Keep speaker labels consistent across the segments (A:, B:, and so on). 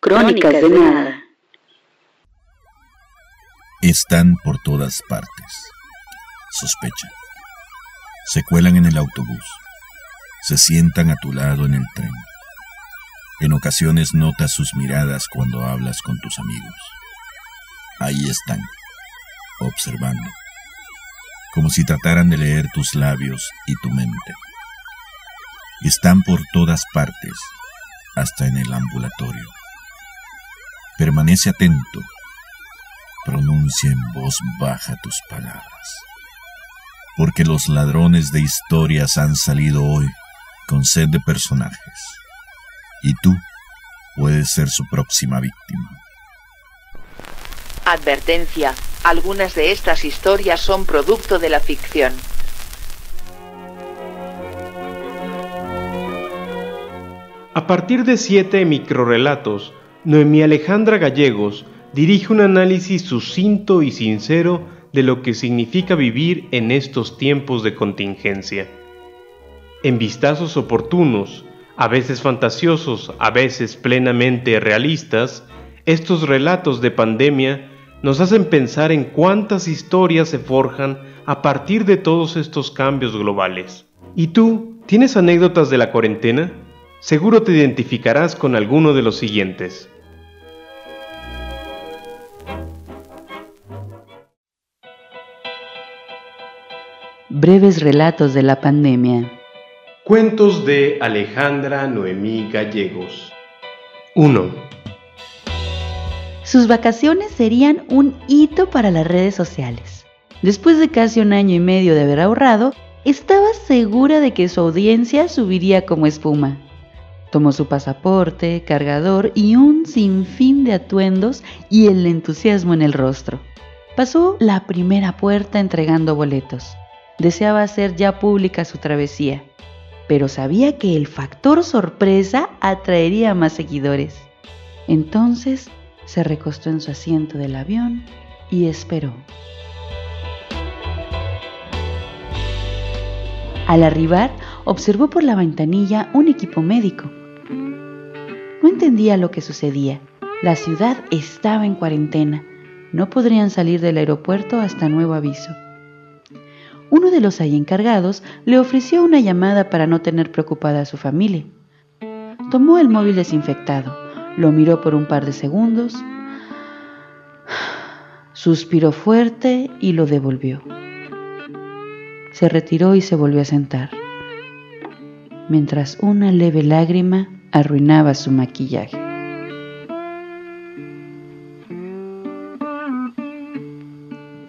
A: Crónicas de nada.
B: Están por todas partes. Sospecha. Se cuelan en el autobús. Se sientan a tu lado en el tren. En ocasiones notas sus miradas cuando hablas con tus amigos. Ahí están, observando, como si trataran de leer tus labios y tu mente. Están por todas partes, hasta en el ambulatorio. Permanece atento, pronuncia en voz baja tus palabras, porque los ladrones de historias han salido hoy con sed de personajes, y tú puedes ser su próxima víctima.
C: Advertencia, algunas de estas historias son producto de la ficción.
D: A partir de siete microrelatos, Noemí Alejandra Gallegos dirige un análisis sucinto y sincero de lo que significa vivir en estos tiempos de contingencia. En vistazos oportunos, a veces fantasiosos, a veces plenamente realistas, estos relatos de pandemia nos hacen pensar en cuántas historias se forjan a partir de todos estos cambios globales. ¿Y tú, tienes anécdotas de la cuarentena? Seguro te identificarás con alguno de los siguientes.
A: Breves relatos de la pandemia.
D: Cuentos de Alejandra Noemí Gallegos. 1.
A: Sus vacaciones serían un hito para las redes sociales. Después de casi un año y medio de haber ahorrado, estaba segura de que su audiencia subiría como espuma. Tomó su pasaporte, cargador y un sinfín de atuendos y el entusiasmo en el rostro. Pasó la primera puerta entregando boletos. Deseaba hacer ya pública su travesía, pero sabía que el factor sorpresa atraería más seguidores. Entonces se recostó en su asiento del avión y esperó. Al arribar, observó por la ventanilla un equipo médico no entendía lo que sucedía. La ciudad estaba en cuarentena. No podrían salir del aeropuerto hasta nuevo aviso. Uno de los ahí encargados le ofreció una llamada para no tener preocupada a su familia. Tomó el móvil desinfectado, lo miró por un par de segundos, suspiró fuerte y lo devolvió. Se retiró y se volvió a sentar, mientras una leve lágrima arruinaba su maquillaje.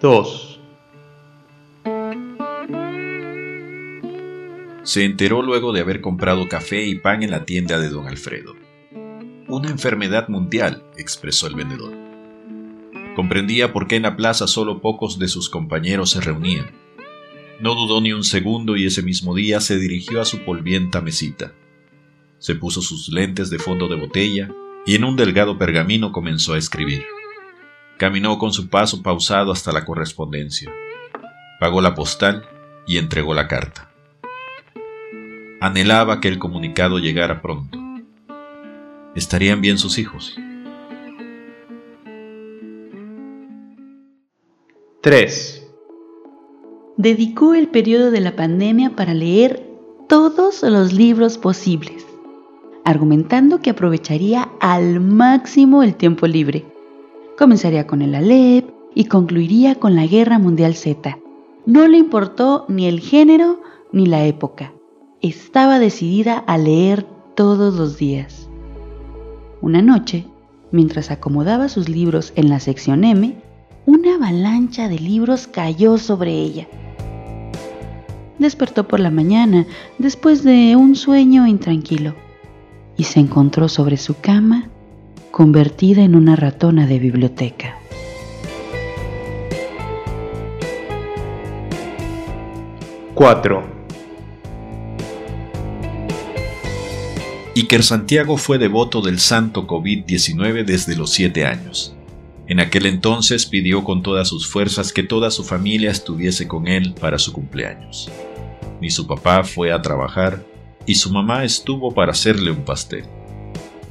D: Dos.
B: Se enteró luego de haber comprado café y pan en la tienda de don Alfredo. Una enfermedad mundial, expresó el vendedor. Comprendía por qué en la plaza solo pocos de sus compañeros se reunían. No dudó ni un segundo y ese mismo día se dirigió a su polvienta mesita se puso sus lentes de fondo de botella y en un delgado pergamino comenzó a escribir. Caminó con su paso pausado hasta la correspondencia. Pagó la postal y entregó la carta. Anhelaba que el comunicado llegara pronto. ¿Estarían bien sus hijos?
D: 3.
A: Dedicó el periodo de la pandemia para leer todos los libros posibles argumentando que aprovecharía al máximo el tiempo libre. Comenzaría con el Alep y concluiría con la Guerra Mundial Z. No le importó ni el género ni la época. Estaba decidida a leer todos los días. Una noche, mientras acomodaba sus libros en la sección M, una avalancha de libros cayó sobre ella. Despertó por la mañana después de un sueño intranquilo y se encontró sobre su cama convertida en una ratona de biblioteca.
D: Cuatro.
B: Iker Santiago fue devoto del santo COVID-19 desde los siete años. En aquel entonces pidió con todas sus fuerzas que toda su familia estuviese con él para su cumpleaños. Ni su papá fue a trabajar y su mamá estuvo para hacerle un pastel.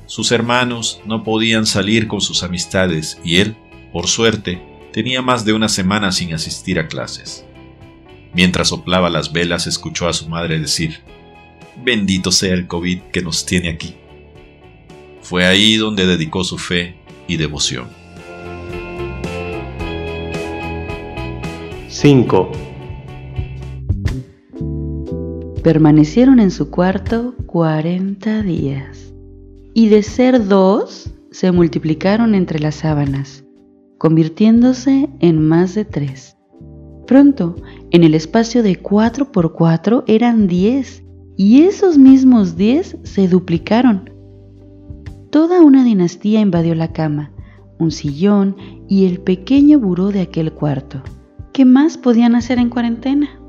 B: Sus hermanos no podían salir con sus amistades y él, por suerte, tenía más de una semana sin asistir a clases. Mientras soplaba las velas escuchó a su madre decir, Bendito sea el COVID que nos tiene aquí. Fue ahí donde dedicó su fe y devoción.
D: 5.
A: Permanecieron en su cuarto 40 días y de ser dos se multiplicaron entre las sábanas, convirtiéndose en más de tres. Pronto, en el espacio de cuatro por cuatro eran diez y esos mismos diez se duplicaron. Toda una dinastía invadió la cama, un sillón y el pequeño buró de aquel cuarto. ¿Qué más podían hacer en cuarentena?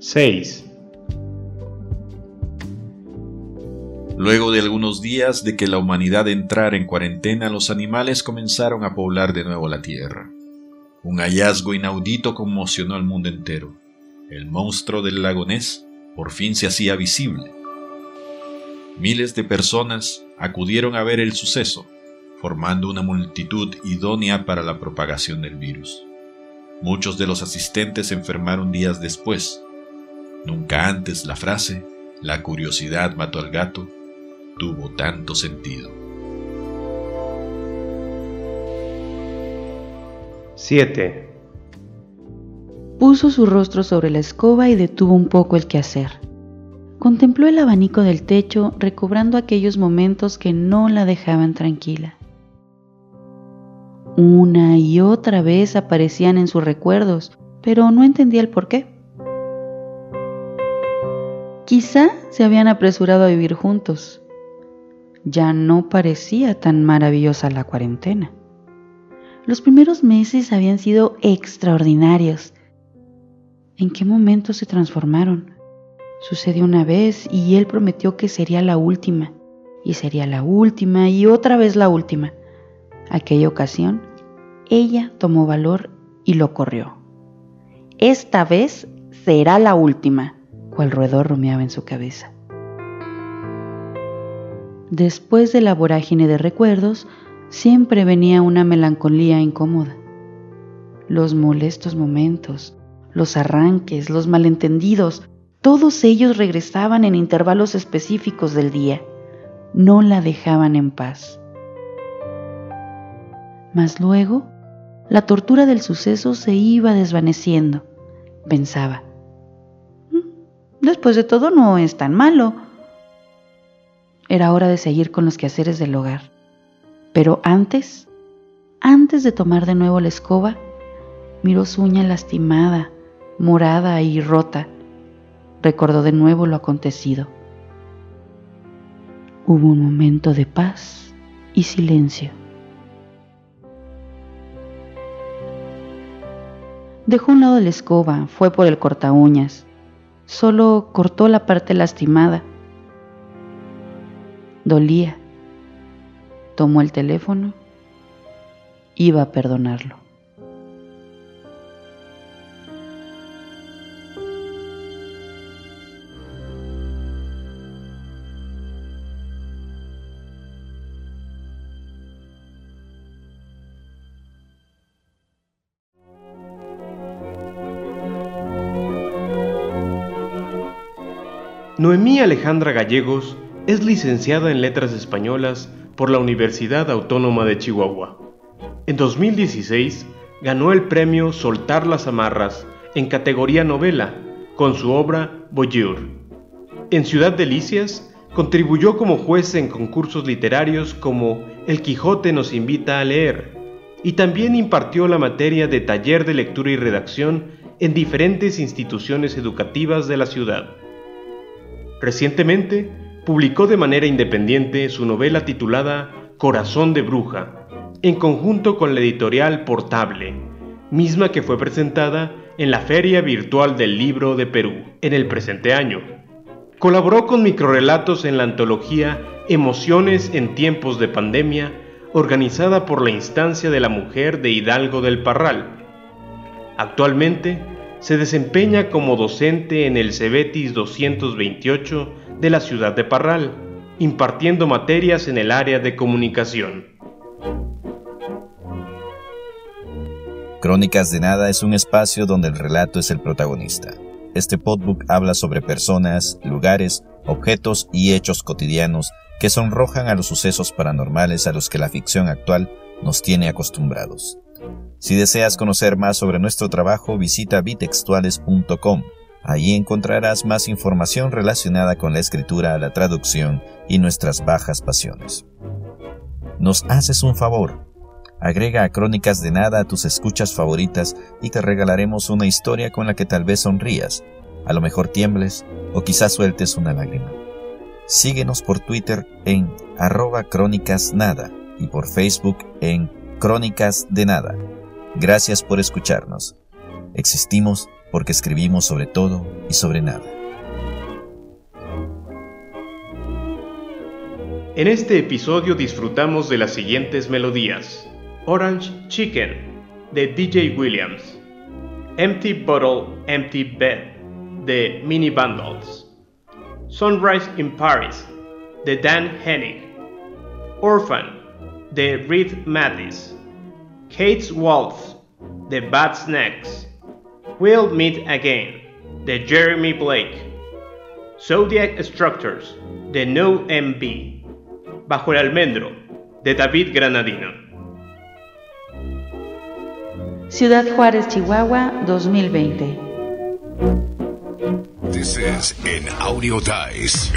D: 6.
B: Luego de algunos días de que la humanidad entrara en cuarentena, los animales comenzaron a poblar de nuevo la Tierra. Un hallazgo inaudito conmocionó al mundo entero. El monstruo del lago Ness por fin se hacía visible. Miles de personas acudieron a ver el suceso, formando una multitud idónea para la propagación del virus. Muchos de los asistentes se enfermaron días después, Nunca antes la frase, la curiosidad mató al gato, tuvo tanto sentido.
D: 7.
A: Puso su rostro sobre la escoba y detuvo un poco el quehacer. Contempló el abanico del techo, recobrando aquellos momentos que no la dejaban tranquila. Una y otra vez aparecían en sus recuerdos, pero no entendía el por qué. Quizá se habían apresurado a vivir juntos. Ya no parecía tan maravillosa la cuarentena. Los primeros meses habían sido extraordinarios. ¿En qué momento se transformaron? Sucedió una vez y él prometió que sería la última, y sería la última y otra vez la última. Aquella ocasión, ella tomó valor y lo corrió. Esta vez será la última cual roedor rumiaba en su cabeza. Después de la vorágine de recuerdos, siempre venía una melancolía incómoda. Los molestos momentos, los arranques, los malentendidos, todos ellos regresaban en intervalos específicos del día. No la dejaban en paz. Mas luego, la tortura del suceso se iba desvaneciendo. Pensaba, Después de todo no es tan malo. Era hora de seguir con los quehaceres del hogar. Pero antes, antes de tomar de nuevo la escoba, miró su uña lastimada, morada y rota. Recordó de nuevo lo acontecido. Hubo un momento de paz y silencio. Dejó un lado la escoba, fue por el corta uñas solo cortó la parte lastimada. Dolía. Tomó el teléfono. Iba a perdonarlo.
D: Noemí Alejandra Gallegos es licenciada en Letras Españolas por la Universidad Autónoma de Chihuahua. En 2016 ganó el premio Soltar las Amarras en categoría novela con su obra Voyeur. En Ciudad Delicias contribuyó como juez en concursos literarios como El Quijote nos invita a leer y también impartió la materia de taller de lectura y redacción en diferentes instituciones educativas de la ciudad. Recientemente, publicó de manera independiente su novela titulada Corazón de Bruja, en conjunto con la editorial Portable, misma que fue presentada en la Feria Virtual del Libro de Perú en el presente año. Colaboró con microrelatos en la antología Emociones en tiempos de pandemia, organizada por la instancia de la mujer de Hidalgo del Parral. Actualmente se desempeña como docente en el Cebetis 228 de la ciudad de Parral, impartiendo materias en el área de comunicación.
B: Crónicas de Nada es un espacio donde el relato es el protagonista. Este podbook habla sobre personas, lugares, objetos y hechos cotidianos que sonrojan a los sucesos paranormales a los que la ficción actual nos tiene acostumbrados. Si deseas conocer más sobre nuestro trabajo, visita bitextuales.com. Allí encontrarás más información relacionada con la escritura, la traducción y nuestras bajas pasiones. Nos haces un favor. Agrega a Crónicas de Nada a tus escuchas favoritas y te regalaremos una historia con la que tal vez sonrías, a lo mejor tiembles o quizás sueltes una lágrima. Síguenos por Twitter en arroba crónicas nada y por Facebook en Crónicas de Nada. Gracias por escucharnos. Existimos porque escribimos sobre todo y sobre nada.
D: En este episodio disfrutamos de las siguientes melodías. Orange Chicken de DJ Williams. Empty Bottle, Empty Bed de Mini Bundles. Sunrise in Paris, de Dan Hennig. Orphan, de Reed Mattis. Kate's Waltz, de Bad Snacks. We'll Meet Again, de Jeremy Blake. Zodiac Structures, de No MB. Bajo el almendro, de David Granadino.
A: Ciudad Juárez, Chihuahua, 2020.
E: This is an Audio Dice.